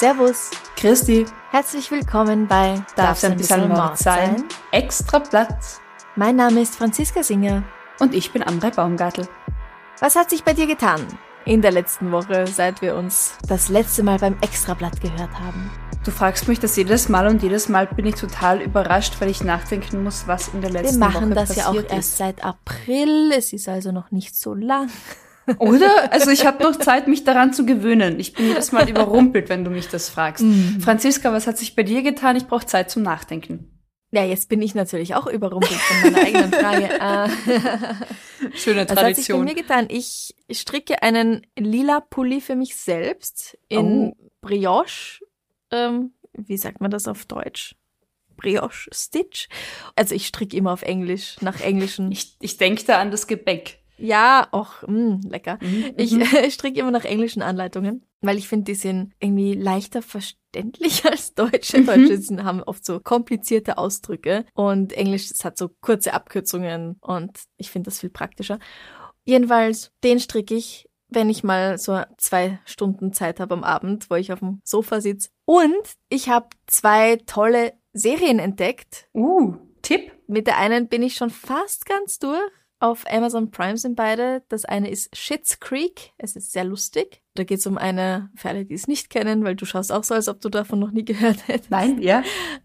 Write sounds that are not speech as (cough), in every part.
Servus, Christi, herzlich willkommen bei darf ein bisschen Mord sein? Extra Platz. Mein Name ist Franziska Singer. Und ich bin André Baumgartel. Was hat sich bei dir getan in der letzten Woche, seit wir uns das letzte Mal beim Extrablatt gehört haben? Du fragst mich das jedes Mal und jedes Mal bin ich total überrascht, weil ich nachdenken muss, was in der letzten Wir machen Woche das ja auch passiert erst ist. seit April. Es ist also noch nicht so lang. Oder? Also ich habe noch Zeit, mich daran zu gewöhnen. Ich bin jedes Mal überrumpelt, wenn du mich das fragst. Mhm. Franziska, was hat sich bei dir getan? Ich brauche Zeit zum Nachdenken. Ja, jetzt bin ich natürlich auch überrumpelt von meiner eigenen Frage. Äh, (laughs) Schöne Was hat sich bei Tradition. mir getan? Ich stricke einen lila Pulli für mich selbst in Brioche. Ähm, wie sagt man das auf Deutsch? Brioche Stitch. Also ich stricke immer auf Englisch, nach englischen. Ich, ich denke da an das Gebäck. Ja, och, mh, lecker. Mhm, Ich (laughs) äh, stricke immer nach englischen Anleitungen, weil ich finde, die sind irgendwie leichter verständlich (laughs) als deutsche. Mhm. Deutsche sind, haben oft so komplizierte Ausdrücke und Englisch hat so kurze Abkürzungen und ich finde das viel praktischer. Jedenfalls, den stricke ich, wenn ich mal so zwei Stunden Zeit habe am Abend, wo ich auf dem Sofa sitze. Und ich habe zwei tolle Serien entdeckt, Uh, Tipp? mit der einen bin ich schon fast ganz durch. Auf Amazon Prime sind beide. Das eine ist Schitt's Creek. Es ist sehr lustig. Da geht es um eine, für alle, die es nicht kennen, weil du schaust auch so, als ob du davon noch nie gehört hättest. Nein, ja.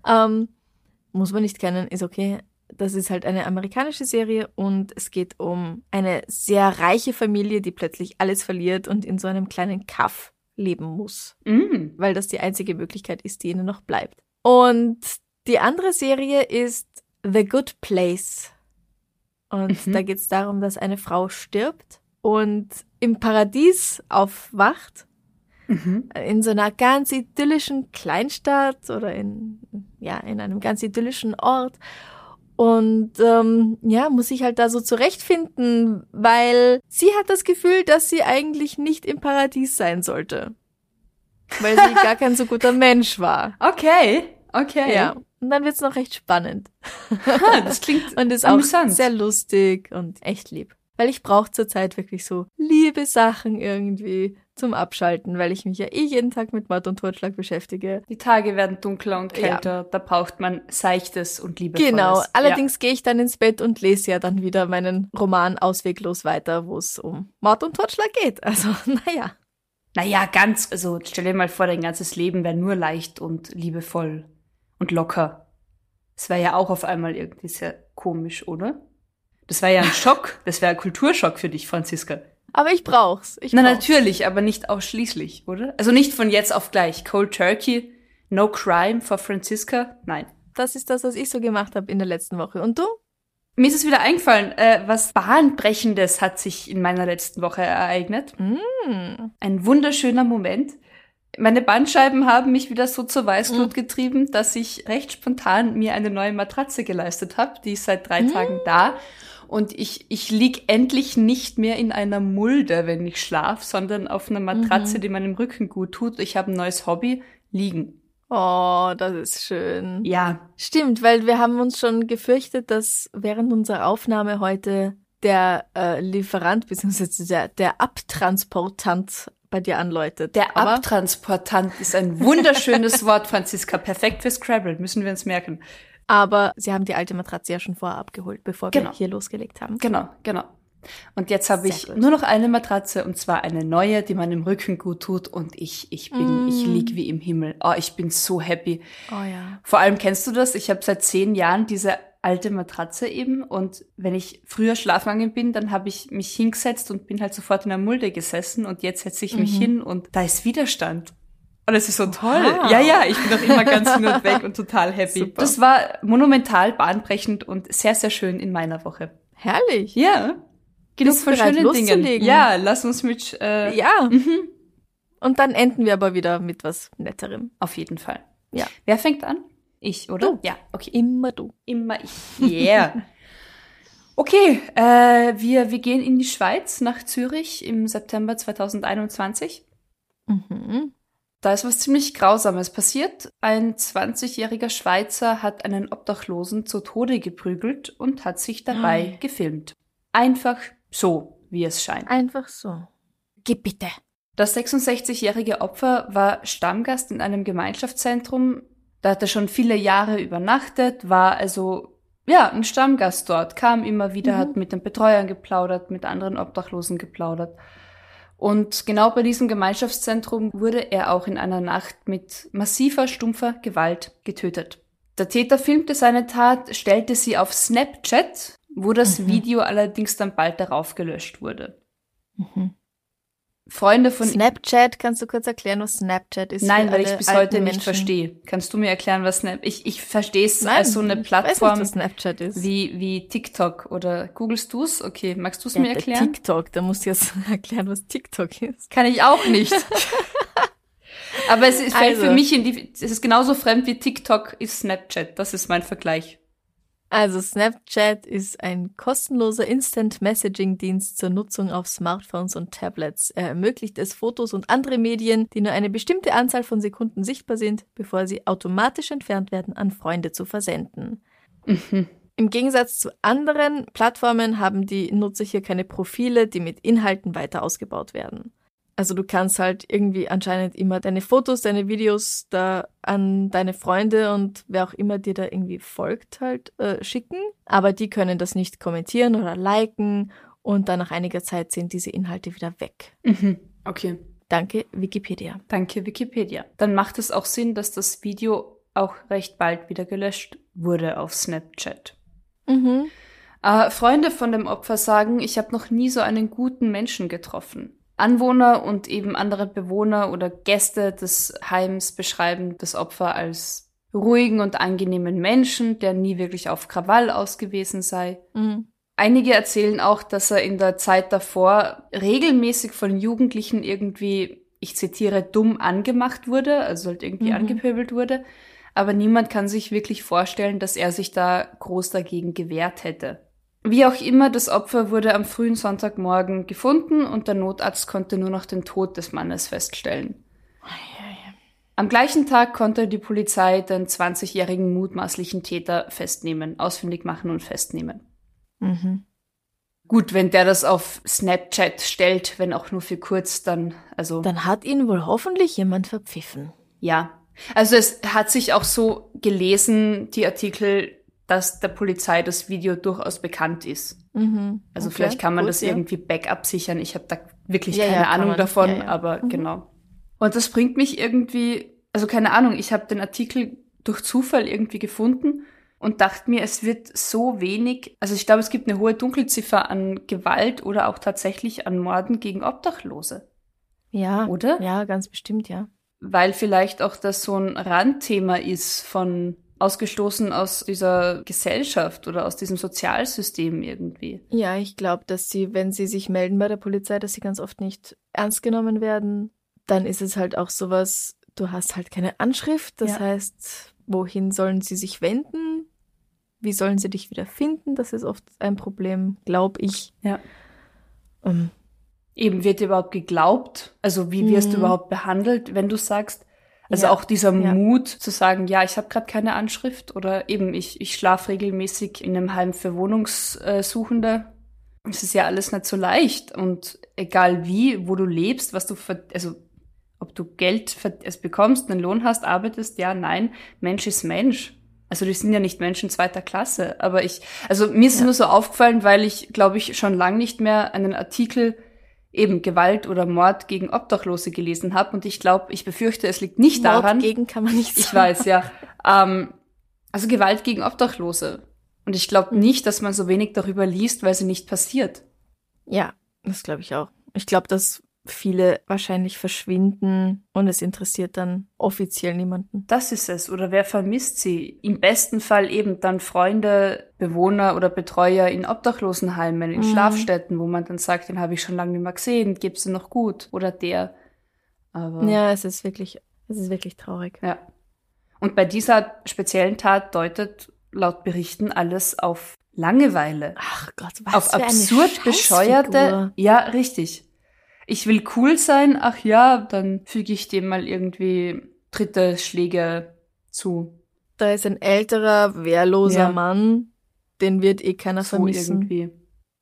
Ähm, muss man nicht kennen, ist okay. Das ist halt eine amerikanische Serie und es geht um eine sehr reiche Familie, die plötzlich alles verliert und in so einem kleinen Kaff leben muss Mm. weil das die einzige Möglichkeit ist, die ihnen noch bleibt. Und die andere Serie ist The Good Place. Und Mhm. da geht es darum, dass eine Frau stirbt und im Paradies aufwacht, Mhm. in so einer ganz idyllischen Kleinstadt oder in, ja, in einem ganz idyllischen Ort. Und ähm, ja, muss sich halt da so zurechtfinden, weil sie hat das Gefühl, dass sie eigentlich nicht im Paradies sein sollte. Weil sie (laughs) gar kein so guter Mensch war. Okay, okay. Ja. Und dann wird's noch recht spannend. Ha, das klingt (laughs) Und ist auch amüsant. sehr lustig und echt lieb. Weil ich brauche zurzeit wirklich so liebe Sachen irgendwie zum Abschalten, weil ich mich ja eh jeden Tag mit Mord und Totschlag beschäftige. Die Tage werden dunkler und Ja. kälter. Da braucht man Seichtes und Liebevolles. Genau. Ja. Allerdings gehe ich dann ins Bett und lese ja dann wieder meinen Roman Ausweglos weiter, wo es um Mord und Totschlag geht. Also, (laughs) naja. Naja, ganz, also stell dir mal vor, dein ganzes Leben wäre nur leicht und liebevoll und locker. Das wäre ja auch auf einmal irgendwie sehr komisch, oder? Das wäre ja ein Schock. (laughs) Das wäre ein Kulturschock für dich, Franziska. Aber ich brauch's. Ich Na, brauch's. natürlich, aber nicht ausschließlich, oder? Also nicht von jetzt auf gleich. Cold Turkey, no crime for Franziska. Nein. Das ist das, was ich so gemacht habe in der letzten Woche. Und du? Mir ist es wieder eingefallen, äh, was Bahnbrechendes hat sich in meiner letzten Woche ereignet. Hm. Ein wunderschöner Moment. Meine Bandscheiben haben mich wieder so zur Weißglut getrieben, dass ich recht spontan mir eine neue Matratze geleistet habe. Die ist seit drei Tagen da. Und ich, ich lieg endlich nicht mehr in einer Mulde, wenn ich schlaf, sondern auf einer Matratze, die meinem Rücken gut tut. Ich habe ein neues Hobby, liegen. Oh, das ist schön. Ja, Stimmt, weil wir haben uns schon gefürchtet, dass während unserer Aufnahme heute der äh, Lieferant bzw. Der, der Abtransportant bei dir anläutet. der Aber Abtransportant ist ein wunderschönes Wort, Franziska. Perfekt für Scrabble, müssen wir uns merken. Aber sie haben die alte Matratze ja schon vorher abgeholt, bevor Genau. wir hier losgelegt haben. Genau, genau. Und jetzt habe ich gut. nur noch eine Matratze und zwar eine neue, die meinem Rücken gut tut und ich ich bin Mm. ich lieg wie im Himmel. Oh, ich bin so happy. Oh ja. Vor allem kennst du das? Ich habe seit zehn Jahren diese alte Matratze eben und wenn ich früher schlafmangel bin, dann habe ich mich hingesetzt und bin halt sofort in der Mulde gesessen und jetzt setze ich mich Mhm. hin und da ist Widerstand. Und es ist so toll. Wow. Ja, ja, ich bin doch immer ganz hin und weg und total happy. Super. Das war monumental, bahnbrechend und sehr, sehr schön in meiner Woche. Herrlich. Ja. Genug von schönen Dingen. Ja, lass uns mit. Äh, ja. Mhm. Und dann enden wir aber wieder mit was Netterem. Auf jeden Fall. Ja. Wer fängt an? Ich, oder? Du. Ja, okay. Immer du. Immer ich. (laughs) Yeah. okay, äh, wir, wir gehen in die Schweiz nach Zürich im September 2021. Mhm. Da ist was ziemlich Grausames passiert. Ein 20-jähriger Schweizer hat einen Obdachlosen zu Tode geprügelt und hat sich dabei oh. (gasps) gefilmt. Einfach so, wie es scheint. Einfach so. Gib bitte. Das 66-jährige Opfer war Stammgast in einem Gemeinschaftszentrum. Da hat er schon viele Jahre übernachtet, war also ja ein Stammgast dort, kam immer wieder, mhm. hat mit den Betreuern geplaudert, mit anderen Obdachlosen geplaudert. Und genau bei diesem Gemeinschaftszentrum wurde er auch in einer Nacht mit massiver, stumpfer Gewalt getötet. Der Täter filmte seine Tat, stellte sie auf Snapchat, wo das mhm. Video allerdings dann bald darauf gelöscht wurde. Mhm. Freunde von Snapchat, kannst du kurz erklären, was Snapchat ist? Nein, weil ich bis heute nicht verstehe. Kannst du mir erklären, was Snap? Ich, ich verstehe es als so eine Plattform nicht, Snapchat ist. wie wie TikTok oder googelst du's? Okay, magst du es ja, mir erklären? TikTok, da musst du jetzt (laughs) erklären, was TikTok ist. Kann ich auch nicht. (laughs) Aber es, es fällt also. für mich in die es ist genauso fremd wie TikTok ist Snapchat. Das ist mein Vergleich. Also Snapchat ist ein kostenloser Instant-Messaging-Dienst zur Nutzung auf Smartphones und Tablets. Er ermöglicht es, Fotos und andere Medien, die nur eine bestimmte Anzahl von Sekunden sichtbar sind, bevor sie automatisch entfernt werden, an Freunde zu versenden. Mhm. Im Gegensatz zu anderen Plattformen haben die Nutzer hier keine Profile, die mit Inhalten weiter ausgebaut werden. Also du kannst halt irgendwie anscheinend immer deine Fotos, deine Videos da an deine Freunde und wer auch immer dir da irgendwie folgt halt äh, schicken. Aber die können das nicht kommentieren oder liken und dann nach einiger Zeit sind diese Inhalte wieder weg. Mhm. Okay. Danke Wikipedia. Danke Wikipedia. Dann macht es auch Sinn, dass das Video auch recht bald wieder gelöscht wurde auf Snapchat. Mhm. Äh, Freunde von dem Opfer sagen, ich habe noch nie so einen guten Menschen getroffen. Anwohner und eben andere Bewohner oder Gäste des Heims beschreiben das Opfer als ruhigen und angenehmen Menschen, der nie wirklich auf Krawall ausgewiesen sei. Mhm. Einige erzählen auch, dass er in der Zeit davor regelmäßig von Jugendlichen irgendwie, ich zitiere, dumm angemacht wurde, also halt irgendwie mhm. angepöbelt wurde. Aber niemand kann sich wirklich vorstellen, dass er sich da groß dagegen gewehrt hätte. Wie auch immer, das Opfer wurde am frühen Sonntagmorgen gefunden und der Notarzt konnte nur noch den Tod des Mannes feststellen. Am gleichen Tag konnte die Polizei den 20-jährigen mutmaßlichen Täter festnehmen, ausfindig machen und festnehmen. Mhm. Gut, wenn der das auf Snapchat stellt, wenn auch nur für kurz, dann, also. Dann hat ihn wohl hoffentlich jemand verpfiffen. Ja. Also es hat sich auch so gelesen, die Artikel, dass der Polizei das Video durchaus bekannt ist. Mhm. Also okay, vielleicht kann man gut, das ja. irgendwie backup sichern. Ich habe da wirklich ja, keine ja, Ahnung man. davon, aber mhm. genau. Und das bringt mich irgendwie, also keine Ahnung, ich habe den Artikel durch Zufall irgendwie gefunden und dachte mir, es wird so wenig, also ich glaube, es gibt eine hohe Dunkelziffer an Gewalt oder auch tatsächlich an Morden gegen Obdachlose. Ja. Oder? Ja, ganz bestimmt, ja. Weil vielleicht auch das so ein Randthema ist von ausgestoßen aus dieser Gesellschaft oder aus diesem Sozialsystem irgendwie. Ja, ich glaube, dass sie, wenn sie sich melden bei der Polizei, dass sie ganz oft nicht ernst genommen werden. Dann ist es halt auch sowas, du hast halt keine Anschrift. Das ja. heißt, wohin sollen sie sich wenden? Wie sollen sie dich wieder finden? Das ist oft ein Problem, glaube ich. Ja. Um, ähm. Eben wird dir überhaupt geglaubt? Also wie wirst du mhm. überhaupt behandelt, wenn du sagst, also ja. auch dieser ja. Mut zu sagen, ja, ich habe gerade keine Anschrift oder eben ich, ich schlafe regelmäßig in einem Heim für Wohnungssuchende. Es ist ja alles nicht so leicht und egal wie, wo du lebst, was du, also ob du Geld es bekommst, einen Lohn hast, arbeitest, ja, nein, Mensch ist Mensch. Also die sind ja nicht Menschen zweiter Klasse, aber ich, also mir ist ja. nur so aufgefallen, weil ich, glaube ich, schon lang nicht mehr einen Artikel eben Gewalt oder Mord gegen Obdachlose gelesen habe. Und ich glaube, ich befürchte, es liegt nicht Mord daran. gegen kann man nicht sagen. Ich weiß, ja. Ähm, also Gewalt gegen Obdachlose. Und ich glaube nicht, dass man so wenig darüber liest, weil sie nicht passiert. Ja, das glaube ich auch. Ich glaube, dass viele wahrscheinlich verschwinden und es interessiert dann offiziell niemanden. Das ist es. Oder wer vermisst sie? Im besten Fall eben dann Freunde, Bewohner oder Betreuer in Obdachlosenheimen, in Mhm. Schlafstätten, wo man dann sagt, den habe ich schon lange nicht mehr gesehen, gibt's ihn noch gut? Oder der. Aber Ja, es ist wirklich, es ist wirklich traurig. Ja. Und bei dieser speziellen Tat deutet laut Berichten alles auf Langeweile. Ach Gott, was auf für eine absurd bescheuerte. Scheißfigur. Ja, richtig. Ich will cool sein, ach ja, dann füge ich dem mal irgendwie dritte Schläge zu. Da ist ein älterer, wehrloser Ja. Mann, den wird eh keiner So vermissen. irgendwie.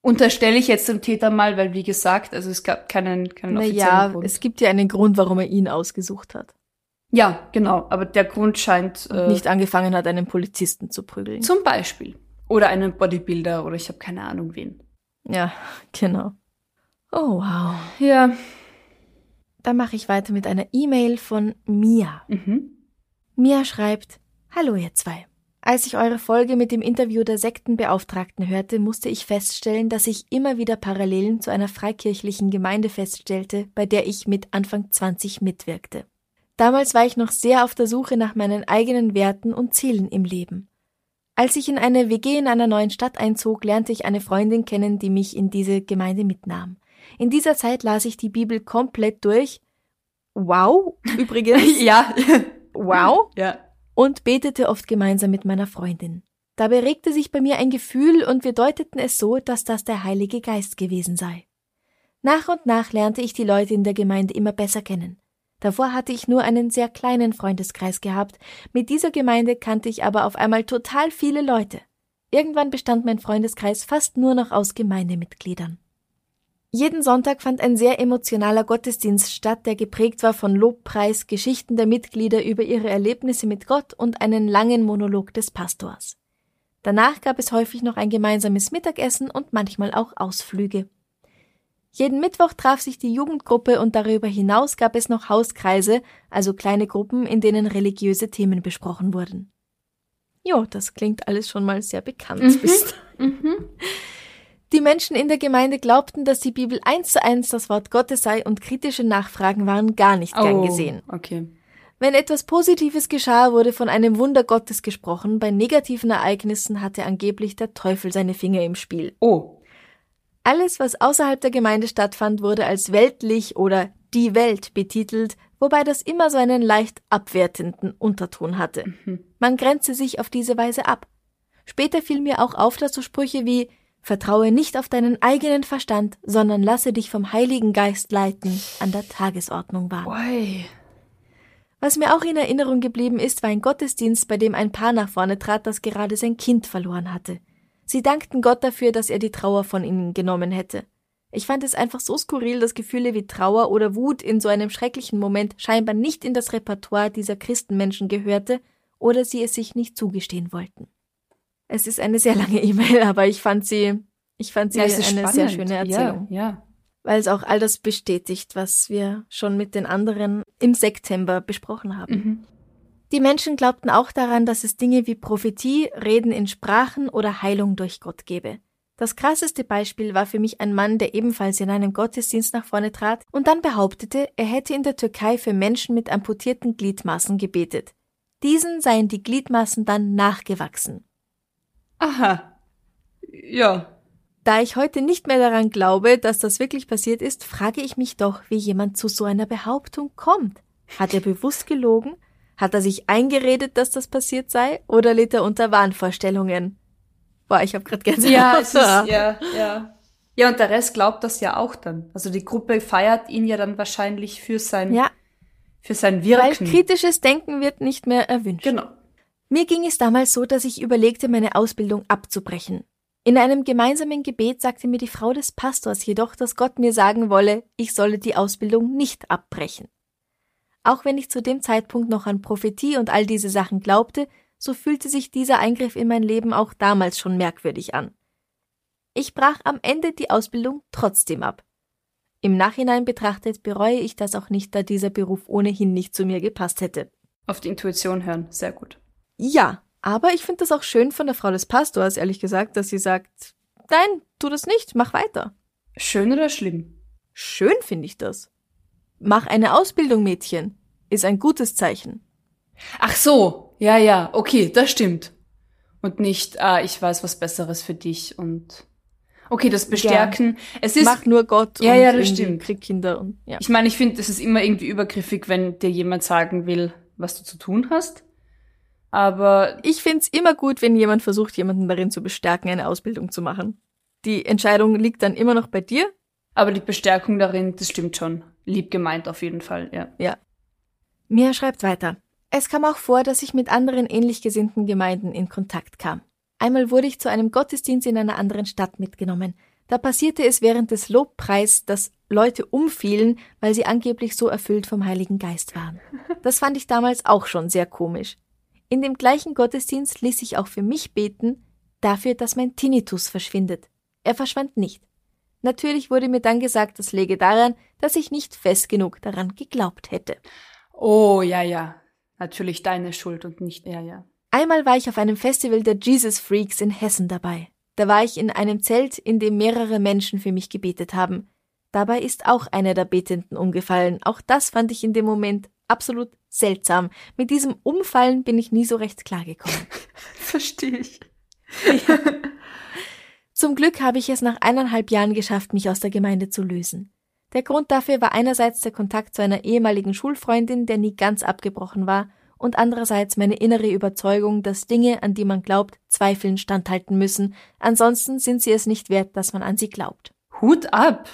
Unterstelle ich jetzt dem Täter mal, weil wie gesagt, also es gab keinen, keinen offiziellen Naja, Grund. es gibt ja einen Grund, warum er ihn ausgesucht hat. ja, genau. Aber der Grund scheint Und äh, nicht angefangen hat, einen Polizisten zu prügeln. zum Beispiel. Oder einen Bodybuilder oder ich habe keine Ahnung wen. Ja, (laughs) genau. Oh wow. Ja. Dann mache ich weiter mit einer E-Mail von Mia. Mhm. Mia schreibt, Hallo ihr zwei. Als ich eure Folge mit dem Interview der Sektenbeauftragten hörte, musste ich feststellen, dass ich immer wieder Parallelen zu einer freikirchlichen Gemeinde feststellte, bei der ich mit Anfang 20 mitwirkte. Damals war ich noch sehr auf der Suche nach meinen eigenen Werten und Zielen im Leben. Als ich in eine WG in einer neuen Stadt einzog, lernte ich eine Freundin kennen, die mich in diese Gemeinde mitnahm. In dieser Zeit las ich die Bibel komplett durch. Wow, übrigens. (laughs) ja. wow (laughs) Ja. und betete oft gemeinsam mit meiner Freundin. Dabei regte sich bei mir ein Gefühl und wir deuteten es so, dass das der Heilige Geist gewesen sei. Nach und nach lernte ich die Leute in der Gemeinde immer besser kennen. Davor hatte ich nur einen sehr kleinen Freundeskreis gehabt, mit dieser Gemeinde kannte ich aber auf einmal total viele Leute. Irgendwann bestand mein Freundeskreis fast nur noch aus Gemeindemitgliedern. Jeden Sonntag fand ein sehr emotionaler Gottesdienst statt, der geprägt war von Lobpreis, Geschichten der Mitglieder über ihre Erlebnisse mit Gott und einen langen Monolog des Pastors. Danach gab es häufig noch ein gemeinsames Mittagessen und manchmal auch Ausflüge. Jeden Mittwoch traf sich die Jugendgruppe und darüber hinaus gab es noch Hauskreise, also kleine Gruppen, in denen religiöse Themen besprochen wurden. Jo, das klingt alles schon mal sehr bekannt. Mhm. bis Mhm. Die Menschen in der Gemeinde glaubten, dass die Bibel eins zu eins das Wort Gottes sei und kritische Nachfragen waren gar nicht gern Oh, gesehen. Okay. Wenn etwas Positives geschah, wurde von einem Wunder Gottes gesprochen, bei negativen Ereignissen hatte angeblich der Teufel seine Finger im Spiel. Oh. Alles, was außerhalb der Gemeinde stattfand, wurde als weltlich oder die Welt betitelt, wobei das immer so einen leicht abwertenden Unterton hatte. Mhm. Man grenzte sich auf diese Weise ab. Später fiel mir auch auf, dass so Sprüche wie Vertraue nicht auf deinen eigenen Verstand, sondern lasse dich vom Heiligen Geist leiten an der Tagesordnung. Oi. Was mir auch in Erinnerung geblieben ist, war ein Gottesdienst, bei dem ein Paar nach vorne trat, das gerade sein Kind verloren hatte. Sie dankten Gott dafür, dass er die Trauer von ihnen genommen hätte. Ich fand es einfach so skurril, dass Gefühle wie Trauer oder Wut in so einem schrecklichen Moment scheinbar nicht in das Repertoire dieser Christenmenschen gehörte oder sie es sich nicht zugestehen wollten. Es ist eine sehr lange E-Mail, (laughs) aber ich fand sie, ich fand sie Ja, eine ist sehr spannend. schöne Erzählung Ja, ja. weil es auch all das bestätigt, was wir schon mit den anderen im September besprochen haben. Mhm. Die Menschen glaubten auch daran, dass es Dinge wie Prophetie, Reden in Sprachen oder Heilung durch Gott gebe. Das krasseste Beispiel war für mich ein Mann, der ebenfalls in einem Gottesdienst nach vorne trat und dann behauptete, er hätte in der Türkei für Menschen mit amputierten Gliedmaßen gebetet. Diesen seien die Gliedmaßen dann nachgewachsen. Aha. Ja. Da ich heute nicht mehr daran glaube, dass das wirklich passiert ist, frage ich mich doch, wie jemand zu so einer Behauptung kommt. Hat er bewusst gelogen? Hat er sich eingeredet, dass das passiert sei? Oder litt er unter Wahnvorstellungen? Boah, ich habe gerade Gänsehaut. Ja, es ist, (laughs) ja, ja. Ja, und der Rest glaubt das ja auch dann. Also die Gruppe feiert ihn ja dann wahrscheinlich für sein, ja, für sein weil Wirken. kritisches Denken wird nicht mehr erwünscht. genau. Mir ging es damals so, dass ich überlegte, meine Ausbildung abzubrechen. In einem gemeinsamen Gebet sagte mir die Frau des Pastors jedoch, dass Gott mir sagen wolle, ich solle die Ausbildung nicht abbrechen. Auch wenn ich zu dem Zeitpunkt noch an Prophetie und all diese Sachen glaubte, so fühlte sich dieser Eingriff in mein Leben auch damals schon merkwürdig an. Ich brach am Ende die Ausbildung trotzdem ab. Im Nachhinein betrachtet bereue ich das auch nicht, da dieser Beruf ohnehin nicht zu mir gepasst hätte. Auf die Intuition hören. Sehr gut. Ja, aber ich finde das auch schön von der Frau des Pastors, ehrlich gesagt, dass sie sagt, nein, tu das nicht, mach weiter. Schön oder schlimm? Schön finde ich das. mach eine Ausbildung, Mädchen, ist ein gutes Zeichen. Ach so, ja, ja, okay, das stimmt. Und nicht, ah, ich weiß was Besseres für dich und okay, das Bestärken. Ja. Es ist mach nur Gott ja, und ja, das stimmt. krieg Kinder und ja. Ich meine, ich finde, es ist immer irgendwie übergriffig, wenn dir jemand sagen will, was du zu tun hast. Aber ich find's immer gut, wenn jemand versucht, jemanden darin zu bestärken, eine Ausbildung zu machen. Die Entscheidung liegt dann immer noch bei dir. Aber die Bestärkung darin, das stimmt schon. Lieb gemeint auf jeden Fall, ja. Ja. Mia schreibt weiter. Es kam auch vor, dass ich mit anderen ähnlich gesinnten Gemeinden in Kontakt kam. Einmal wurde ich zu einem Gottesdienst in einer anderen Stadt mitgenommen. Da passierte es während des Lobpreis, dass Leute umfielen, weil sie angeblich so erfüllt vom Heiligen Geist waren. Das fand ich damals auch schon sehr komisch. In dem gleichen Gottesdienst ließ ich auch für mich beten, dafür, dass mein Tinnitus verschwindet. Er verschwand nicht. Natürlich wurde mir dann gesagt, das läge daran, dass ich nicht fest genug daran geglaubt hätte. Oh, ja, ja. Natürlich deine Schuld und nicht er, ja. Einmal war ich auf einem Festival der Jesus Freaks in Hessen dabei. Da war ich in einem Zelt, in dem mehrere Menschen für mich gebetet haben. Dabei ist auch einer der Betenden umgefallen. Auch das fand ich in dem Moment absolut seltsam. Mit diesem Umfallen bin ich nie so recht klargekommen. (laughs) Verstehe ich. Ja. Zum Glück habe ich es nach eineinhalb Jahren geschafft, mich aus der Gemeinde zu lösen. Der Grund dafür war einerseits der Kontakt zu einer ehemaligen Schulfreundin, der nie ganz abgebrochen war, und andererseits meine innere Überzeugung, dass Dinge, an die man glaubt, Zweifeln standhalten müssen, ansonsten sind sie es nicht wert, dass man an sie glaubt. Hut ab!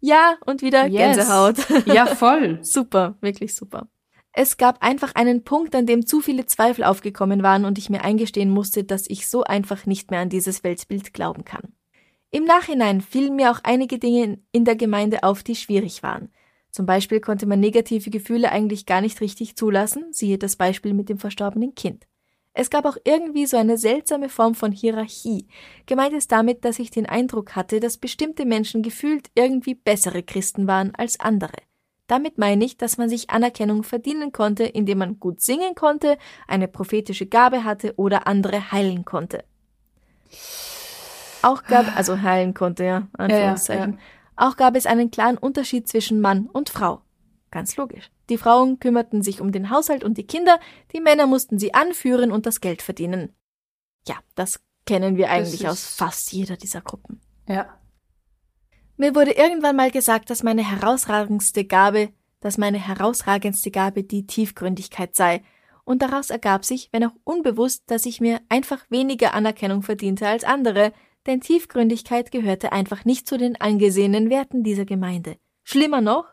Ja, und wieder yes. Gänsehaut. (laughs) Ja, voll. super, wirklich super. Es gab einfach einen Punkt, an dem zu viele Zweifel aufgekommen waren und ich mir eingestehen musste, dass ich so einfach nicht mehr an dieses Weltbild glauben kann. Im Nachhinein fielen mir auch einige Dinge in der Gemeinde auf, die schwierig waren. Zum Beispiel konnte man negative Gefühle eigentlich gar nicht richtig zulassen, siehe das Beispiel mit dem verstorbenen Kind. Es gab auch irgendwie so eine seltsame Form von Hierarchie. Gemeint ist damit, dass ich den Eindruck hatte, dass bestimmte Menschen gefühlt irgendwie bessere Christen waren als andere. Damit meine ich, dass man sich Anerkennung verdienen konnte, indem man gut singen konnte, eine prophetische Gabe hatte oder andere heilen konnte. Auch gab, also heilen konnte, ja, Anführungszeichen. Ja, ja. Auch gab es einen klaren Unterschied zwischen Mann und Frau. Ganz logisch. Die Frauen kümmerten sich um den Haushalt und die Kinder, die Männer mussten sie anführen und das Geld verdienen. Ja, das kennen wir eigentlich aus fast jeder dieser Gruppen. Ja. Mir wurde irgendwann mal gesagt, dass meine herausragendste Gabe, dass meine herausragendste Gabe die Tiefgründigkeit sei, und daraus ergab sich, wenn auch unbewusst, dass ich mir einfach weniger Anerkennung verdiente als andere, denn Tiefgründigkeit gehörte einfach nicht zu den angesehenen Werten dieser Gemeinde. Schlimmer noch,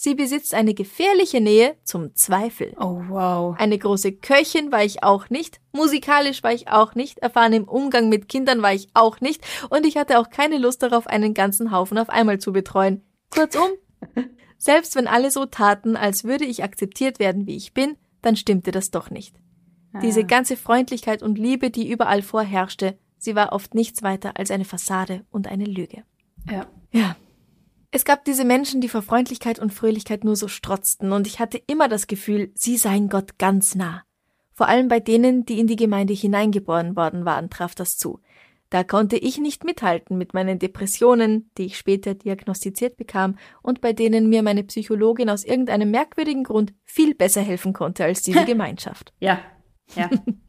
Sie besitzt eine gefährliche Nähe zum Zweifel. Oh wow. Eine große Köchin war ich auch nicht, musikalisch war ich auch nicht, erfahren im Umgang mit Kindern war ich auch nicht und ich hatte auch keine Lust darauf, einen ganzen Haufen auf einmal zu betreuen. Kurzum, (laughs) selbst wenn alle so taten, als würde ich akzeptiert werden, wie ich bin, dann stimmte das doch nicht. Ah. Diese ganze Freundlichkeit und Liebe, die überall vorherrschte, sie war oft nichts weiter als eine Fassade und eine Lüge. Ja. Ja, es gab diese Menschen, die vor Freundlichkeit und Fröhlichkeit nur so strotzten, und ich hatte immer das Gefühl, sie seien Gott ganz nah. Vor allem bei denen, die in die Gemeinde hineingeboren worden waren, traf das zu. Da konnte ich nicht mithalten mit meinen Depressionen, die ich später diagnostiziert bekam und bei denen mir meine Psychologin aus irgendeinem merkwürdigen Grund viel besser helfen konnte als diese (laughs) Gemeinschaft. Ja, ja. (laughs)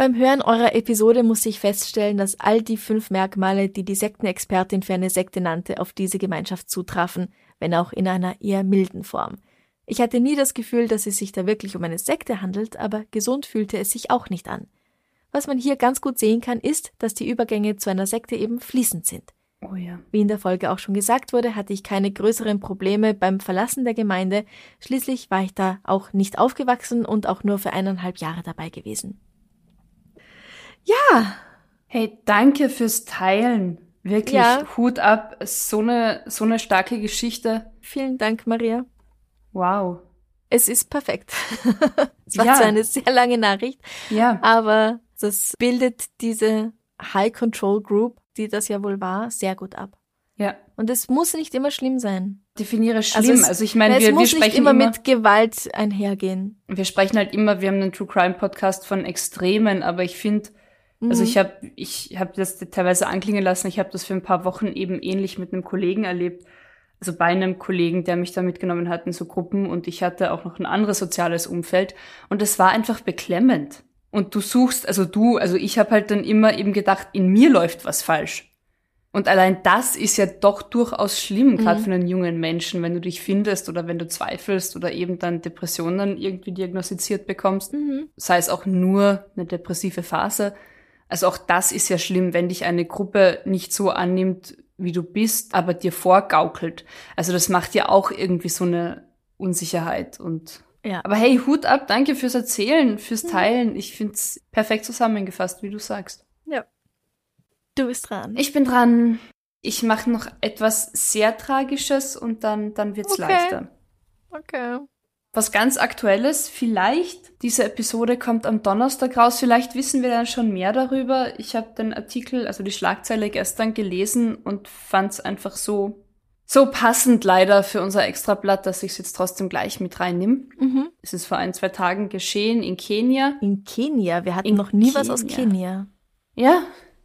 Beim Hören eurer Episode musste ich feststellen, dass all die fünf Merkmale, die die Sektenexpertin für eine Sekte nannte, auf diese Gemeinschaft zutrafen, wenn auch in einer eher milden Form. Ich hatte nie das Gefühl, dass es sich da wirklich um eine Sekte handelt, aber gesund fühlte es sich auch nicht an. Was man hier ganz gut sehen kann, ist, dass die Übergänge zu einer Sekte eben fließend sind. Oh ja. Wie in der Folge auch schon gesagt wurde, hatte ich keine größeren Probleme beim Verlassen der Gemeinde. Schließlich war ich da auch nicht aufgewachsen und auch nur für eineinhalb Jahre dabei gewesen. Ja. Hey, danke fürs Teilen. Wirklich, ja. Hut ab. So eine, so eine starke Geschichte. Vielen Dank, Maria. Wow. Es ist perfekt. (laughs) es war ja. zwar eine sehr lange Nachricht, ja. aber das bildet diese High Control Group, die das ja wohl war, sehr gut ab. Ja. Und es muss nicht immer schlimm sein. Definiere also schlimm. Also, es, also ich meine, wir, wir sprechen immer, immer mit Gewalt einhergehen. Wir sprechen halt immer, wir haben einen True Crime Podcast von Extremen, aber ich finde, also ich mhm. habe ich habe das teilweise anklingen lassen. Ich habe das für ein paar Wochen eben ähnlich mit einem Kollegen erlebt. Also bei einem Kollegen, der mich da mitgenommen hat in so Gruppen und ich hatte auch noch ein anderes soziales Umfeld und es war einfach beklemmend. Und du suchst, also du, also ich habe halt dann immer eben gedacht, in mir läuft was falsch. Und allein das ist ja doch durchaus schlimm, gerade Mhm. für einen jungen Menschen, wenn du dich findest oder wenn du zweifelst oder eben dann Depressionen irgendwie diagnostiziert bekommst, Mhm. sei es auch nur eine depressive Phase. Also auch das ist ja schlimm, wenn dich eine Gruppe nicht so annimmt, wie du bist, aber dir vorgaukelt. Also das macht ja auch irgendwie so eine Unsicherheit und Ja. aber hey, Hut ab, danke fürs Erzählen, fürs Mhm. Teilen. Ich find's perfekt zusammengefasst, wie du sagst. Du bist dran. Ich bin dran. Ich mache noch etwas sehr Tragisches und dann, dann wird's Okay. leichter. Okay. Was ganz Aktuelles, vielleicht, diese Episode kommt am Donnerstag raus, vielleicht wissen wir dann schon mehr darüber. Ich habe den Artikel, also die Schlagzeile gestern gelesen und fand's einfach so, so passend leider für unser Extrablatt, dass ich es jetzt trotzdem gleich mit reinnehme. Mhm. Es ist vor ein, zwei Tagen geschehen in Kenia. In Kenia. Wir hatten In noch nie was aus Kenia. Kenia. Ja,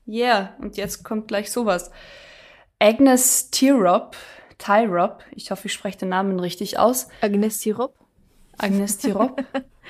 yeah. Und jetzt kommt gleich sowas. Agnes Tirop, Tyrop, ich hoffe, ich spreche den Namen richtig aus. Agnes Sirop. Agnes Tirop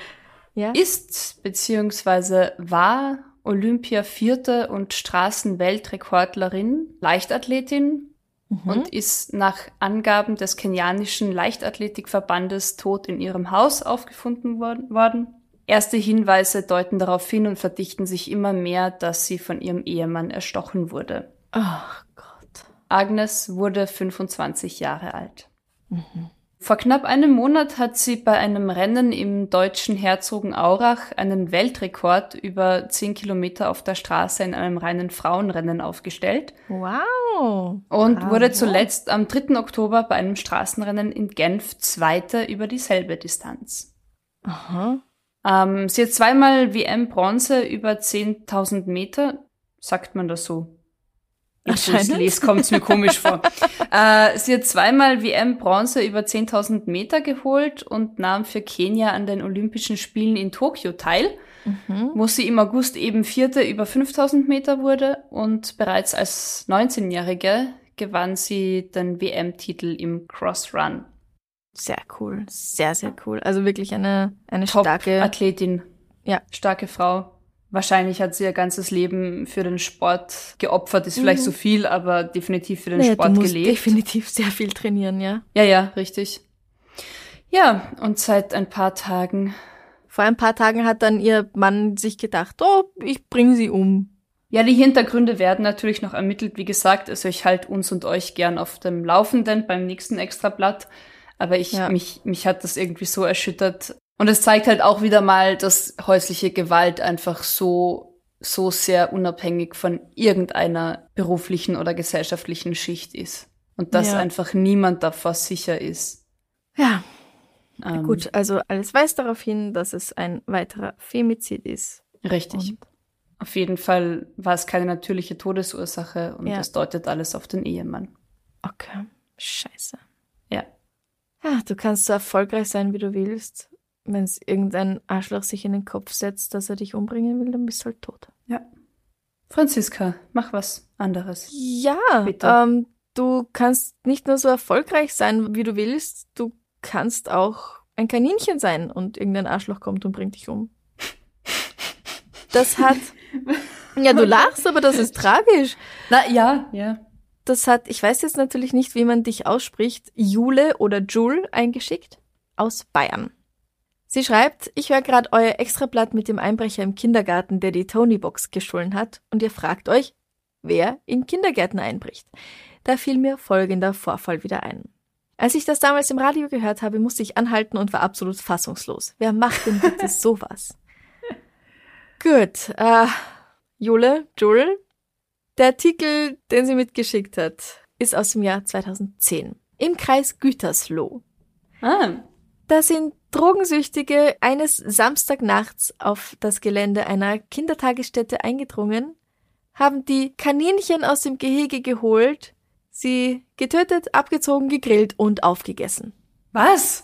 (laughs) Ja. ist beziehungsweise war Olympia-Vierte und Straßenweltrekordlerin, Leichtathletin Mhm. und ist nach Angaben des kenianischen Leichtathletikverbandes tot in ihrem Haus aufgefunden worden. Erste Hinweise deuten darauf hin und verdichten sich immer mehr, dass sie von ihrem Ehemann erstochen wurde. Ach Gott. Agnes wurde 25 Jahre alt. Vor knapp einem Monat hat sie bei einem Rennen im deutschen Herzogenaurach einen Weltrekord über 10 Kilometer auf der Straße in einem reinen Frauenrennen aufgestellt Wow. und Bravo. wurde zuletzt am 3. Oktober bei einem Straßenrennen in Genf Zweite über dieselbe Distanz. Aha. Ähm, sie hat zweimal WM-Bronze über 10.000 Meter, sagt man das so? Anscheinend. lese, kommt's mir komisch vor. (laughs) Äh, sie hat zweimal WM-Bronze über 10.000 Meter geholt und nahm für Kenia an den Olympischen Spielen in Tokio teil, Mhm. wo sie im August eben Vierte über 5.000 Meter wurde und bereits als 19-Jährige gewann sie den WM-Titel im Cross-Run. Sehr cool. Sehr, sehr cool. Also wirklich eine, eine starke. Top-Athletin. Ja. Starke Frau. Wahrscheinlich hat sie ihr ganzes Leben für den Sport geopfert, ist vielleicht Mhm. so viel, aber definitiv für den Naja, Sport du musst gelebt. definitiv sehr viel trainieren, ja. Ja, ja, richtig. Ja, und seit ein paar Tagen. Vor ein paar Tagen hat dann ihr Mann sich gedacht, oh, ich bring sie um. Ja, die Hintergründe werden natürlich noch ermittelt, wie gesagt. Also ich halte uns und euch gern auf dem Laufenden beim nächsten Extrablatt. Aber ich, Ja. mich, mich hat das irgendwie so erschüttert. Und es zeigt halt auch wieder mal, dass häusliche Gewalt einfach so, so sehr unabhängig von irgendeiner beruflichen oder gesellschaftlichen Schicht ist. Und dass Ja. einfach niemand davor sicher ist. Ja, Ähm, gut. Also alles weist darauf hin, dass es ein weiterer Femizid ist. Richtig. Und Auf jeden Fall war es keine natürliche Todesursache und Ja. es deutet alles auf den Ehemann. okay. Scheiße. Ja. Ja, du kannst so erfolgreich sein, wie du willst. Wenn es irgendein Arschloch sich in den Kopf setzt, dass er dich umbringen will, dann bist du halt tot. Franziska, mach was anderes. Ja, Bitte. ähm, du kannst nicht nur so erfolgreich sein, wie du willst, du kannst auch ein Kaninchen sein und irgendein Arschloch kommt und bringt dich um. Das hat, (laughs) ja, du lachst, aber das ist tragisch. Na ja, ja. Das hat, ich weiß jetzt natürlich nicht, wie man dich ausspricht, Jule oder Jule eingeschickt aus Bayern. Sie schreibt, ich höre gerade euer Extrablatt mit dem Einbrecher im Kindergarten, der die Tony-Box gestohlen hat, und ihr fragt euch, wer in Kindergärten einbricht. Da fiel mir folgender Vorfall wieder ein. Als ich das damals im Radio gehört habe, musste ich anhalten und war absolut fassungslos. Wer macht denn bitte (laughs) sowas? Gut, äh, Jule, Jule, der Artikel, den sie mitgeschickt hat, ist aus dem Jahr 2010. Im Kreis Gütersloh. Ah, Da sind Drogensüchtige eines Samstagnachts auf das Gelände einer Kindertagesstätte eingedrungen, haben die Kaninchen aus dem Gehege geholt, sie getötet, abgezogen, gegrillt und aufgegessen. was?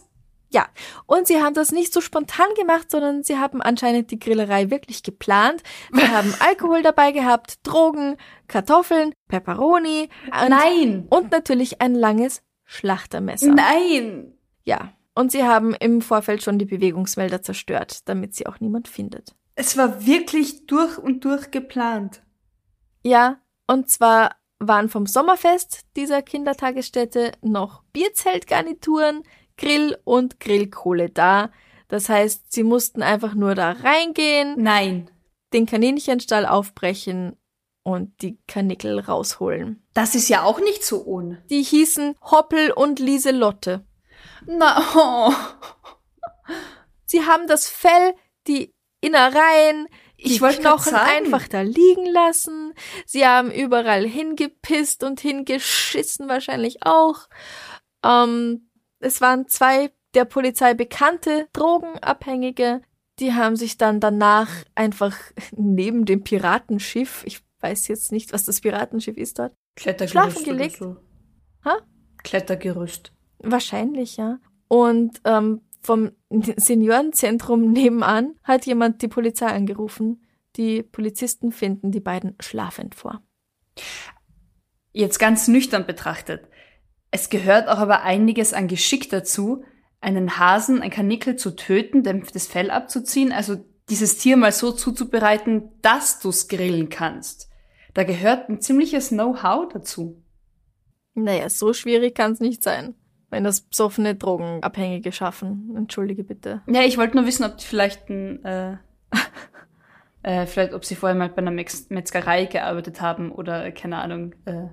Ja, und sie haben das nicht so spontan gemacht, sondern sie haben anscheinend die Grillerei wirklich geplant. Sie haben (laughs) Alkohol dabei gehabt, Drogen, Kartoffeln, Pepperoni und, Nein. und natürlich ein langes Schlachtermesser. Nein! Ja. Und sie haben im Vorfeld schon die Bewegungsmelder zerstört, damit sie auch niemand findet. Es war wirklich durch und durch geplant. Ja, und zwar waren vom Sommerfest dieser Kindertagesstätte noch Bierzeltgarnituren, Grill und Grillkohle da. Das heißt, sie mussten einfach nur da reingehen, Nein. den Kaninchenstall aufbrechen und die Kanickel rausholen. Das ist ja auch nicht so ohne. Die hießen Hoppel und Lieselotte. Na, oh. Sie haben das Fell, die Innereien, Ich die grad Knochen einfach da liegen lassen. Sie haben überall hingepisst und hingeschissen wahrscheinlich auch. Ähm, es waren zwei der Polizei bekannte Drogenabhängige. Die haben sich dann danach einfach neben dem Piratenschiff, ich weiß jetzt nicht, was das Piratenschiff ist dort, Klettergerüst Schlafen gelegt. So. Ha? Klettergerüst. Wahrscheinlich, ja. Und ähm, vom (laughs) Seniorenzentrum nebenan hat jemand die Polizei angerufen. Die Polizisten finden die beiden schlafend vor. Jetzt ganz nüchtern betrachtet. Es gehört auch aber einiges an Geschick dazu, einen Hasen, ein Kanickel zu töten, das Fell abzuziehen, also dieses Tier mal so zuzubereiten, dass du's grillen kannst. Da gehört ein ziemliches Know-how dazu. Naja, so schwierig kann es nicht sein, wenn das besoffene Drogenabhängige schaffen. Entschuldige bitte. Ja, ich wollte nur wissen, ob die vielleicht ein, äh, (laughs) äh, vielleicht, ob sie vorher mal bei einer Mex Metzgerei gearbeitet haben oder äh, keine Ahnung. Äh.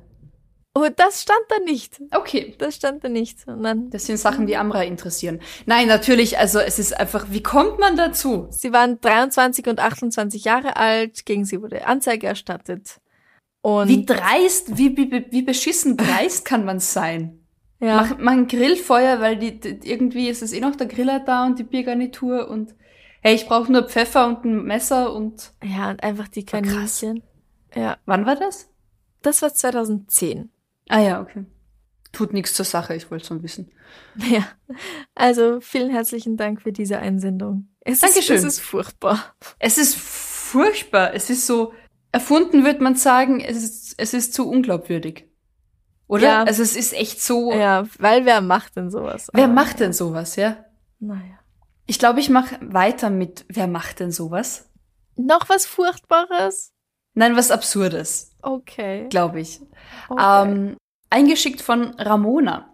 Oh, das stand da nicht. Okay. Das stand da nicht. Und dann, Das sind Sachen, die Amra interessieren. Nein, natürlich, also es ist einfach, wie kommt man dazu? sie waren 23 und 28 Jahre alt, gegen sie wurde Anzeige erstattet. Und Wie dreist, wie, wie, wie beschissen dreist kann man sein? Ja, Mach, mach ein Grillfeuer, weil die, die, irgendwie ist es eh noch der Griller da und die Biergarnitur und hey, ich brauche nur Pfeffer und ein Messer und ja, und einfach die. Kaninchen. Ja, wann war das? das war 2010. Ah ja, okay. Tut nichts zur Sache, ich wollte schon wissen. (laughs) Ja, also vielen herzlichen Dank für diese Einsendung. Es Dankeschön. Ist, es ist furchtbar. Es ist furchtbar. Es ist so, erfunden wird man sagen, es ist, es ist zu unglaubwürdig. Oder? Ja. Also es ist echt so, Ja, weil wer macht denn sowas? wer Aber, macht denn sowas, ja? Naja. Ich glaube, ich mache weiter mit, wer macht denn sowas? Noch was Furchtbares? Nein, was Absurdes, Okay. glaube ich. okay. Ähm, eingeschickt von Ramona.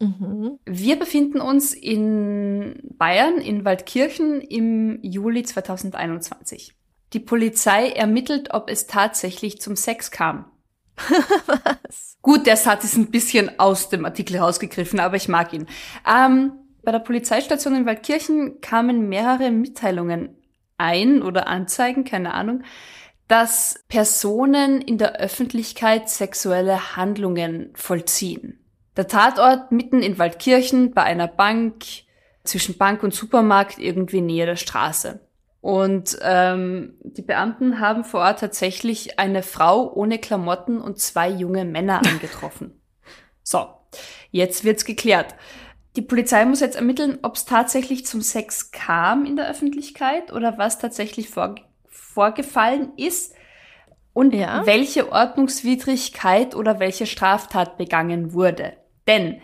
mhm. Wir befinden uns in Bayern, in Waldkirchen im Juli 2021. Die Polizei ermittelt, ob es tatsächlich zum Sex kam. (laughs) Was? Gut, der Satz ist ein bisschen aus dem Artikel rausgegriffen, aber ich mag ihn. Ähm, bei der Polizeistation in Waldkirchen kamen mehrere Mitteilungen ein oder Anzeigen, keine Ahnung, dass Personen in der Öffentlichkeit sexuelle Handlungen vollziehen. Der Tatort mitten in Waldkirchen bei einer Bank, zwischen Bank und Supermarkt, irgendwie nähe der Straße. Und ähm, die Beamten haben vor Ort tatsächlich eine Frau ohne Klamotten und zwei junge Männer (laughs) angetroffen. so, jetzt wird's geklärt. Die Polizei muss jetzt ermitteln, ob es tatsächlich zum Sex kam in der Öffentlichkeit oder was tatsächlich vor, vorgefallen ist und Ja. welche Ordnungswidrigkeit oder welche Straftat begangen wurde. Denn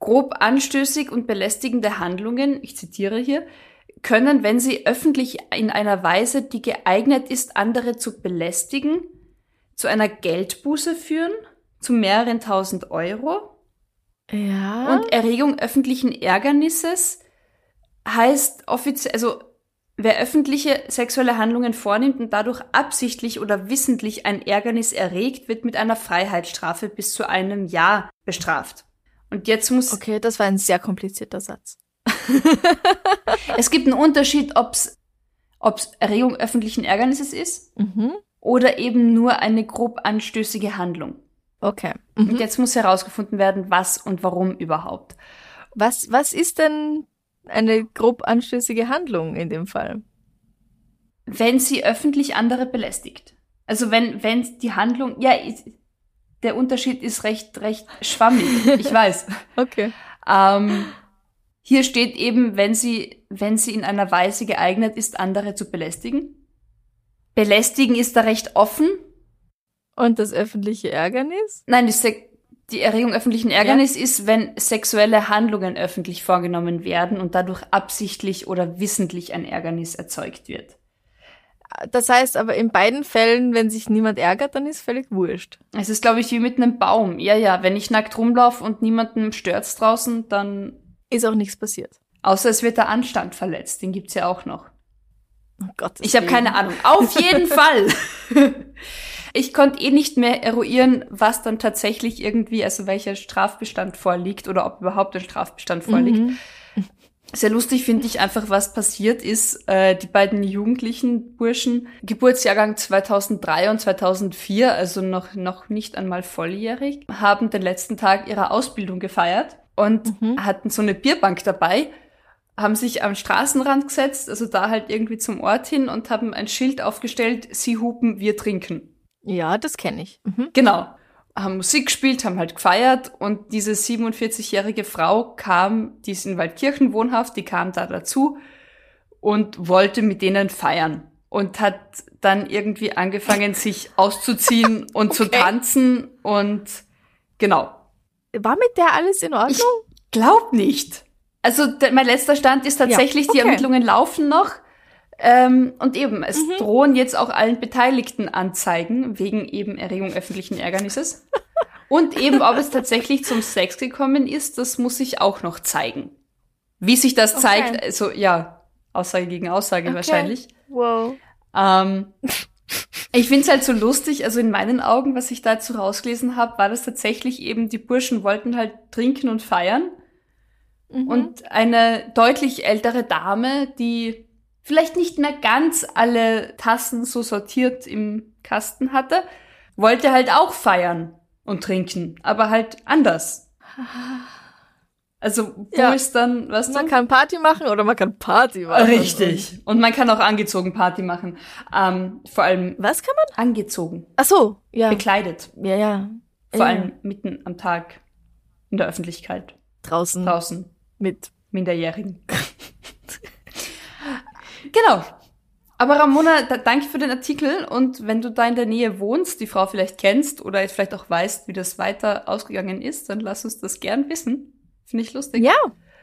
grob anstößig und belästigende Handlungen, ich zitiere hier, können, wenn sie öffentlich in einer Weise, die geeignet ist, andere zu belästigen, zu einer Geldbuße führen, zu mehreren tausend Euro Ja. und Erregung öffentlichen Ärgernisses heißt offiziell, also wer öffentliche sexuelle Handlungen vornimmt und dadurch absichtlich oder wissentlich ein Ärgernis erregt, wird mit einer Freiheitsstrafe bis zu einem Jahr bestraft. Und jetzt muss okay, das war ein sehr komplizierter Satz. (laughs) es gibt einen Unterschied, ob's ob's Erregung öffentlichen Ärgernisses ist Mhm. oder eben nur eine grob anstößige Handlung. Okay. Und Mhm. jetzt muss herausgefunden werden, was und warum überhaupt. Was, was ist denn eine grob anstößige Handlung in dem Fall? wenn sie öffentlich andere belästigt. Also wenn, wenn die Handlung, ja, der Unterschied ist recht, recht schwammig, ich weiß. (laughs) Okay. Ähm, hier steht eben, wenn sie, wenn sie in einer Weise geeignet ist, andere zu belästigen. Belästigen ist da recht offen. Und das öffentliche Ärgernis? Nein, die, Se Die Erregung öffentlichen Ärgernis ja. ist, wenn sexuelle Handlungen öffentlich vorgenommen werden und dadurch absichtlich oder wissentlich ein Ärgernis erzeugt wird. Das heißt aber in beiden Fällen, wenn sich niemand ärgert, dann ist völlig wurscht. Es ist, glaube ich, wie mit einem Baum. Ja, ja, wenn ich nackt rumlaufe und niemandem stört's draußen, dann ist auch nichts passiert. Außer es wird der Anstand verletzt, den gibt's ja auch noch. Oh Gott. Ich habe keine Ahnung. Auf jeden Fall. (laughs) Ich konnte eh nicht mehr eruieren, was dann tatsächlich irgendwie, also welcher Strafbestand vorliegt oder ob überhaupt ein Strafbestand vorliegt. Mhm. Sehr lustig finde ich einfach, was passiert ist. Äh, die beiden jugendlichen Burschen, Geburtsjahrgang 2003 und 2004, also noch, noch nicht einmal volljährig, haben den letzten Tag ihrer Ausbildung gefeiert und mhm. hatten so eine Bierbank dabei, haben sich am Straßenrand gesetzt, also da halt irgendwie zum Ort hin und haben ein Schild aufgestellt, sie hupen, wir trinken. Ja, das kenne ich. Mhm. Genau. Haben Musik gespielt, haben halt gefeiert und diese 47-jährige Frau kam, die ist in Waldkirchen wohnhaft, die kam da dazu und wollte mit denen feiern und hat dann irgendwie angefangen, sich auszuziehen und okay. zu tanzen und genau. War mit der alles in Ordnung? Ich glaub nicht. Also der, mein letzter Stand ist tatsächlich, ja, okay. die Ermittlungen laufen noch. Ähm, und eben, es mhm. drohen jetzt auch allen Beteiligten Anzeigen wegen eben Erregung öffentlichen Ärgernisses. und eben, ob es tatsächlich zum Sex gekommen ist, das muss sich auch noch zeigen. Wie sich das okay. zeigt, also ja, Aussage gegen Aussage okay. wahrscheinlich. Wow. Ähm, ich find's halt so lustig, also in meinen Augen, was ich dazu rausgelesen habe, war das tatsächlich eben, die Burschen wollten halt trinken und feiern. Mhm. Und eine deutlich ältere Dame, die vielleicht nicht mehr ganz alle Tassen so sortiert im Kasten hatte, wollte halt auch feiern und trinken, aber halt anders. Also, wo ja. ist dann, was Man kann Party machen oder man kann Party machen. Richtig. Und man kann auch angezogen Party machen. Ähm, vor allem. Was kann man? Angezogen. Ach so, ja. Bekleidet. Ja, ja. Vor ja. allem mitten am Tag. In der Öffentlichkeit. Draußen. Draußen. Mit Minderjährigen. (laughs) Genau. Aber Ramona, da, danke für den Artikel und wenn du da in der Nähe wohnst, die Frau vielleicht kennst oder vielleicht auch weißt, wie das weiter ausgegangen ist, dann lass uns das gern wissen. Finde ich lustig. Ja,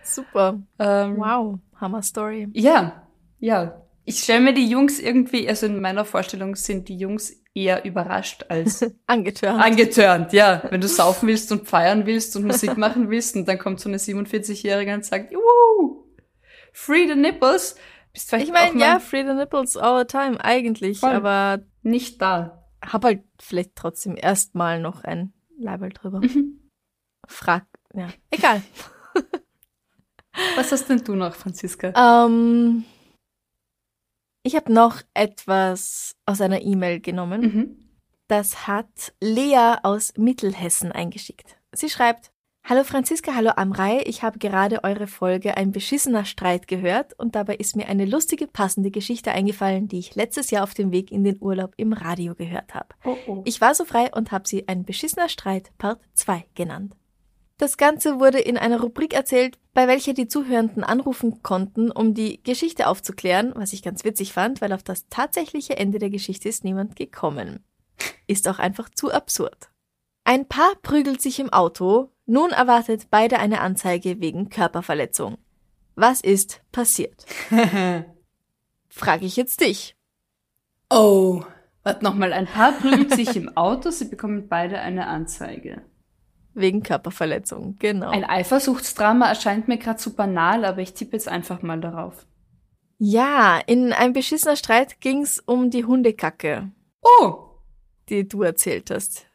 super. Ähm, wow, Hammer Story. Ja, ja. Ich stelle mir die Jungs irgendwie, also in meiner Vorstellung sind die Jungs eher überrascht als (laughs) angetörnt. Angetörnt, ja. Wenn du saufen willst und feiern willst und Musik machen willst und dann kommt so eine 47-Jährige und sagt, Wuhu, free the nipples, bist vielleicht ich meine, ja, free the nipples all the time, eigentlich, voll. aber nicht da. Hab halt vielleicht trotzdem erstmal noch ein Label drüber. Mhm. Frag, ja, egal. (laughs) Was hast denn du noch, Franziska? Ähm, ich habe noch etwas aus einer E-Mail genommen. Mhm. Das hat Lea aus Mittelhessen eingeschickt. Sie schreibt, Hallo Franziska, hallo Amrei. Ich habe gerade eure Folge Ein beschissener Streit gehört und dabei ist mir eine lustige, passende Geschichte eingefallen, die ich letztes Jahr auf dem Weg in den Urlaub im Radio gehört habe. Oh oh. Ich war so frei und habe sie Ein beschissener Streit Part 2 genannt. Das Ganze wurde in einer Rubrik erzählt, bei welcher die Zuhörenden anrufen konnten, um die Geschichte aufzuklären, was ich ganz witzig fand, weil auf das tatsächliche Ende der Geschichte ist niemand gekommen. Ist auch einfach zu absurd. Ein Paar prügelt sich im Auto, nun erwartet beide eine Anzeige wegen Körperverletzung. Was ist passiert? (laughs) Frage ich jetzt dich. Oh, warte nochmal, ein Paar prügelt sich im Auto, sie bekommen beide eine Anzeige. Wegen Körperverletzung, genau. Ein Eifersuchtsdrama erscheint mir gerade zu banal, aber ich tippe jetzt einfach mal darauf. Ja, in einem beschissener Streit ging's um die Hundekacke. Oh! Die du erzählt hast.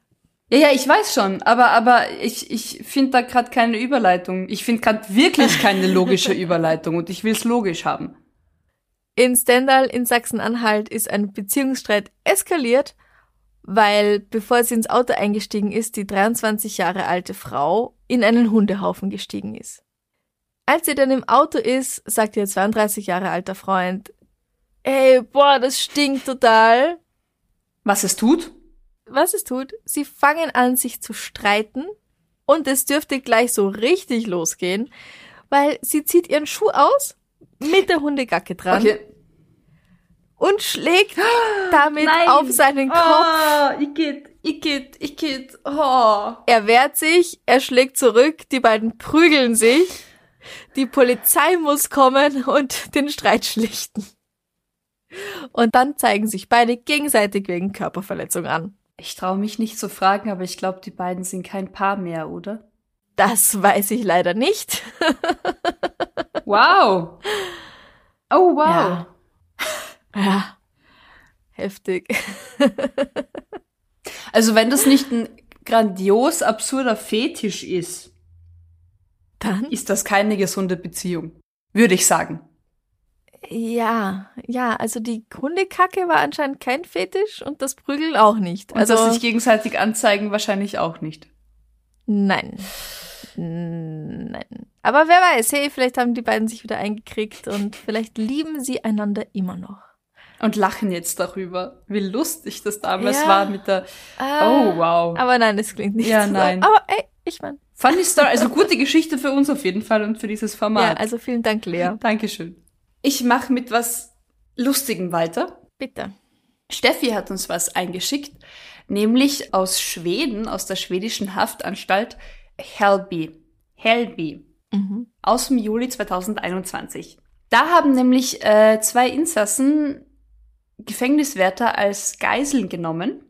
Ja, ja, ich weiß schon, aber aber ich ich finde da gerade keine Überleitung. Ich finde gerade wirklich (laughs) keine logische Überleitung und ich will's logisch haben. In Stendal in Sachsen-Anhalt ist ein Beziehungsstreit eskaliert, weil bevor sie ins Auto eingestiegen ist, die 23 Jahre alte Frau in einen Hundehaufen gestiegen ist. Als sie dann im Auto ist, sagt ihr 32 Jahre alter Freund, ey, boah, das stinkt total. Was es tut? was es tut, sie fangen an, sich zu streiten und es dürfte gleich so richtig losgehen, weil sie zieht ihren Schuh aus mit der Hundegacke dran. Okay. Und schlägt damit Nein. auf seinen Kopf. Oh, ich geht. Igitt, Igitt, oh. Er wehrt sich, er schlägt zurück, die beiden prügeln sich. Die Polizei muss kommen und den Streit schlichten. Und dann zeigen sich beide gegenseitig wegen Körperverletzung an. Ich traue mich nicht zu fragen, aber ich glaube, die beiden sind kein Paar mehr, oder? Das weiß ich leider nicht. (laughs) wow. Oh, wow. Ja. Ja. Heftig. (laughs) also wenn das nicht ein grandios absurder Fetisch ist, dann ist das keine gesunde Beziehung, würde ich sagen. Ja, ja, also die Hundekacke war anscheinend kein Fetisch und das Prügeln auch nicht. Und also das sich gegenseitig anzeigen wahrscheinlich auch nicht. Nein. Nein. Aber wer weiß, hey, vielleicht haben die beiden sich wieder eingekriegt und vielleicht lieben sie einander immer noch. Und lachen jetzt darüber, wie lustig das damals Ja. war mit der. Ah, Oh, wow. Aber nein, das klingt nicht Ja, so. nein. Aber ey, ich mein. Funny Story, also gute (laughs) Geschichte für uns auf jeden Fall und für dieses Ja, Format. also vielen Dank, Lea. (laughs) Dankeschön. Ich mache mit was Lustigem weiter. Bitte. Steffi hat uns was eingeschickt, nämlich aus Schweden, aus der schwedischen Haftanstalt Hällby. Hällby. Mhm. Aus dem Juli 2021. Da haben nämlich äh, zwei Insassen Gefängniswärter als Geiseln genommen.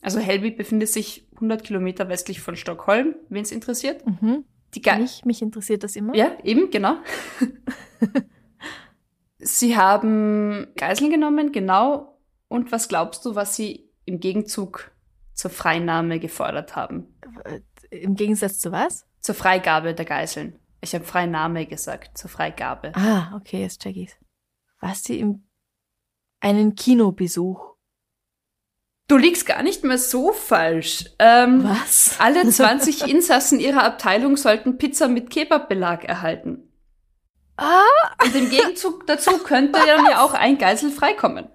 Also Hällby befindet sich 100 Kilometer westlich von Stockholm, wen es interessiert. Mhm. Die Ge Mich, mich interessiert das immer. ja, eben, genau. (laughs) sie haben Geiseln genommen, genau. Und was glaubst du, was sie im Gegenzug zur Freinahme gefordert haben? Im Gegensatz zu was? Zur Freigabe der Geiseln. Ich habe Freinahme gesagt, zur Freigabe. Ah, okay, jetzt check ich's. Was sie im einen Kinobesuch. Du liegst gar nicht mehr so falsch. Ähm, Was? (laughs) alle 20 Insassen ihrer Abteilung sollten Pizza mit Kebabbelag erhalten. Ah, Und im Gegenzug (laughs) dazu könnte dann ja auch ein Geisel freikommen.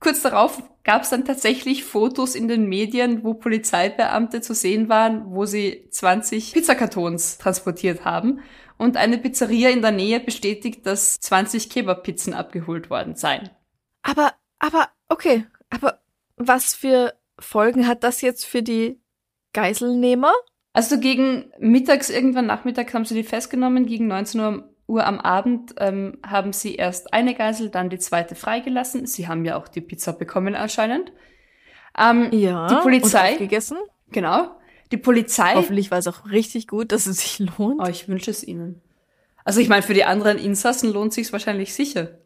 Kurz darauf gab es dann tatsächlich Fotos in den Medien, wo Polizeibeamte zu sehen waren, wo sie 20 Pizzakartons transportiert haben. Und eine Pizzeria in der Nähe bestätigt, dass 20 Kebabpizzen abgeholt worden seien. Aber, aber, okay. Aber was für Folgen hat das jetzt für die Geiselnehmer? Also gegen mittags, irgendwann Nachmittag haben sie die festgenommen. Gegen 19 Uhr, Uhr am Abend ähm, haben sie erst eine Geisel, dann die zweite freigelassen. Sie haben ja auch die Pizza bekommen anscheinend. Ähm, Ja. Die Polizei? Und aufgegessen? Genau. Die Polizei. Hoffentlich war es auch richtig gut, dass es sich lohnt. Oh, ich wünsche es ihnen. Also ich meine, für die anderen Insassen lohnt sich's wahrscheinlich sicher.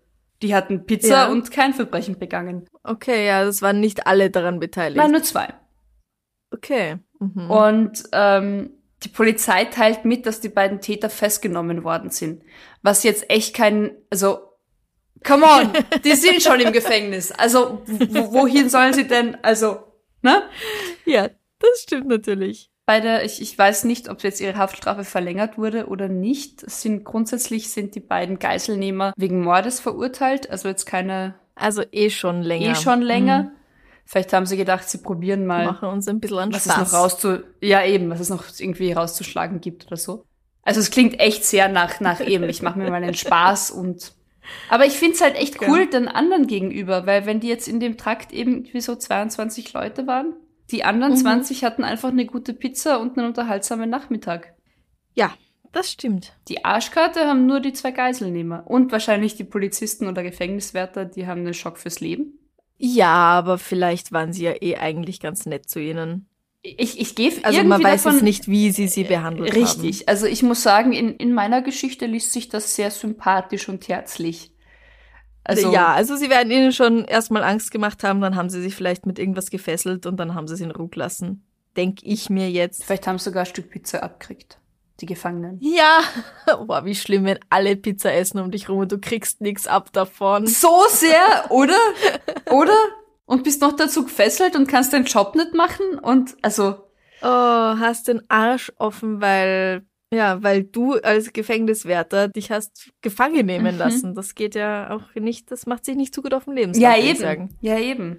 Die hatten Pizza Ja. und kein Verbrechen begangen. Okay, ja, das waren nicht alle daran beteiligt. Nein, nur zwei. okay. Mhm. Und ähm, die Polizei teilt mit, dass die beiden Täter festgenommen worden sind. Was jetzt echt kein, also, come on, (laughs) die sind schon im Gefängnis. Also, wo, wohin sollen sie denn, also, ne? ja, das stimmt natürlich. Bei der, ich, ich weiß nicht, ob jetzt ihre Haftstrafe verlängert wurde oder nicht. Es sind grundsätzlich sind die beiden Geiselnehmer wegen Mordes verurteilt, also jetzt keine Also eh schon länger. eh schon länger. Mhm. Vielleicht haben sie gedacht, sie probieren mal, Machen uns ein bisschen an was es Spaß. noch rauszu, ja eben, was es noch irgendwie rauszuschlagen gibt oder so. Also es klingt echt sehr nach nach eben. Ich mache mir mal einen Spaß und aber ich find's halt echt cool den anderen gegenüber, weil wenn die jetzt in dem Trakt eben irgendwie so 22 Leute waren, die anderen Mhm. 20 hatten einfach eine gute Pizza und einen unterhaltsamen Nachmittag. Ja, das stimmt. Die Arschkarte haben nur die zwei Geiselnehmer und wahrscheinlich die Polizisten oder Gefängniswärter, die haben einen Schock fürs Leben. Ja, aber vielleicht waren sie ja eh eigentlich ganz nett zu ihnen. Ich, ich gehe Also man weiß davon, jetzt nicht, wie sie sie behandelt haben. Richtig. Also ich muss sagen, in, in meiner Geschichte liest sich das sehr sympathisch und herzlich. Also ja, also sie werden ihnen schon erstmal Angst gemacht haben, dann haben sie sich vielleicht mit irgendwas gefesselt und dann haben sie es in Ruhe gelassen. Denk ich mir jetzt. vielleicht haben sie sogar ein Stück Pizza abgekriegt, die Gefangenen. Ja, (laughs) boah, wie schlimm, wenn alle Pizza essen um dich rum und du kriegst nix ab davon. So sehr, oder? oder? Und bist noch dazu gefesselt und kannst deinen Job nicht machen und also Oh, hast den Arsch offen, weil, ja, weil du als Gefängniswärter dich hast gefangen nehmen Mhm. lassen. Das geht ja auch nicht, das macht sich nicht so gut auf ja Lebenslauf, würde ich eben, sagen. ja eben.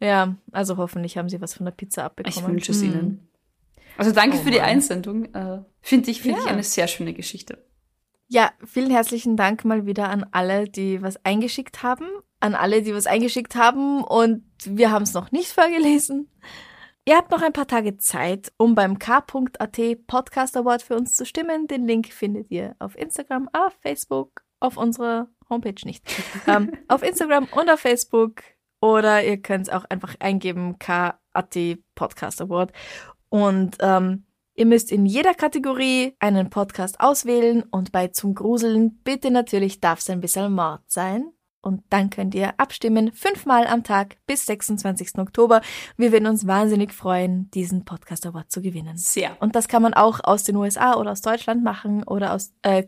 Ja, also hoffentlich haben sie was von der Pizza abbekommen. Ich wünsche es Hm. ihnen. Also danke Oh für die. Einsendung. Äh, finde ich finde ich Ja. eine sehr schöne Geschichte. Ja, vielen herzlichen Dank mal wieder an alle, die was eingeschickt haben. An alle, die was eingeschickt haben und wir haben es noch nicht vorgelesen. Ihr habt noch ein paar Tage Zeit, um beim k.at Podcast Award für uns zu stimmen. Den Link findet ihr auf Instagram, auf Facebook, auf unserer Homepage nicht. (laughs) ähm, auf Instagram und auf Facebook. Oder ihr könnt es auch einfach eingeben, k.at Podcast Award. Und ähm, ihr müsst in jeder Kategorie einen Podcast auswählen und bei Zum Gruseln bitte natürlich darf es ein bisschen Mord sein. Und dann könnt ihr abstimmen, fünfmal am Tag bis 26. Oktober. Wir würden uns wahnsinnig freuen, diesen Podcast Award zu gewinnen. Sehr. Und das kann man auch aus den USA oder aus Deutschland machen oder aus, äh,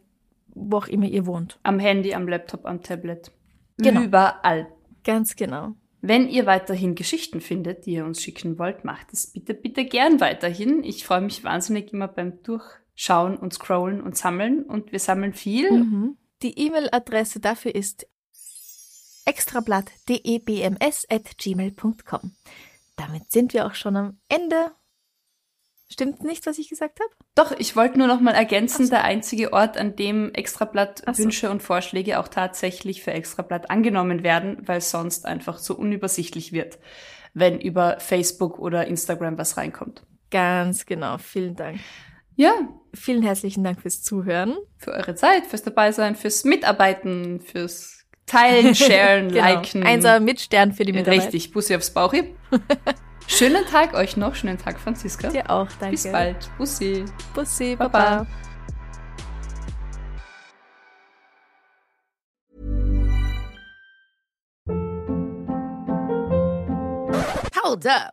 wo auch immer ihr wohnt. Am Handy, am Laptop, am Tablet. Genau. Überall. Ganz genau. Wenn ihr weiterhin Geschichten findet, die ihr uns schicken wollt, macht es bitte, bitte gern weiterhin. Ich freue mich wahnsinnig immer beim Durchschauen und Scrollen und Sammeln und wir sammeln viel. Mhm. Die E-Mail-Adresse dafür ist extrablatt.debms.gmail.com. Damit sind wir auch schon am Ende. Stimmt nicht, was ich gesagt habe? Doch, ich wollte nur noch mal ergänzen, so. der einzige Ort, an dem Extrablatt so. Wünsche und Vorschläge auch tatsächlich für Extrablatt angenommen werden, weil sonst einfach so unübersichtlich wird, wenn über Facebook oder Instagram was reinkommt. Ganz genau. Vielen Dank. Ja, Vielen herzlichen Dank fürs Zuhören. für eure Zeit, fürs Dabeisein, fürs Mitarbeiten, fürs Teilen, (laughs) Sharen, Genau. Liken. Einser mit Stern für die Mitarbeit. Richtig, Bussi aufs Bauchi. (laughs) Schönen Tag euch noch, schönen Tag, Franziska. Dir auch, danke. Bis bald. Bussi. Bussi, Baba. Baba. Hold up.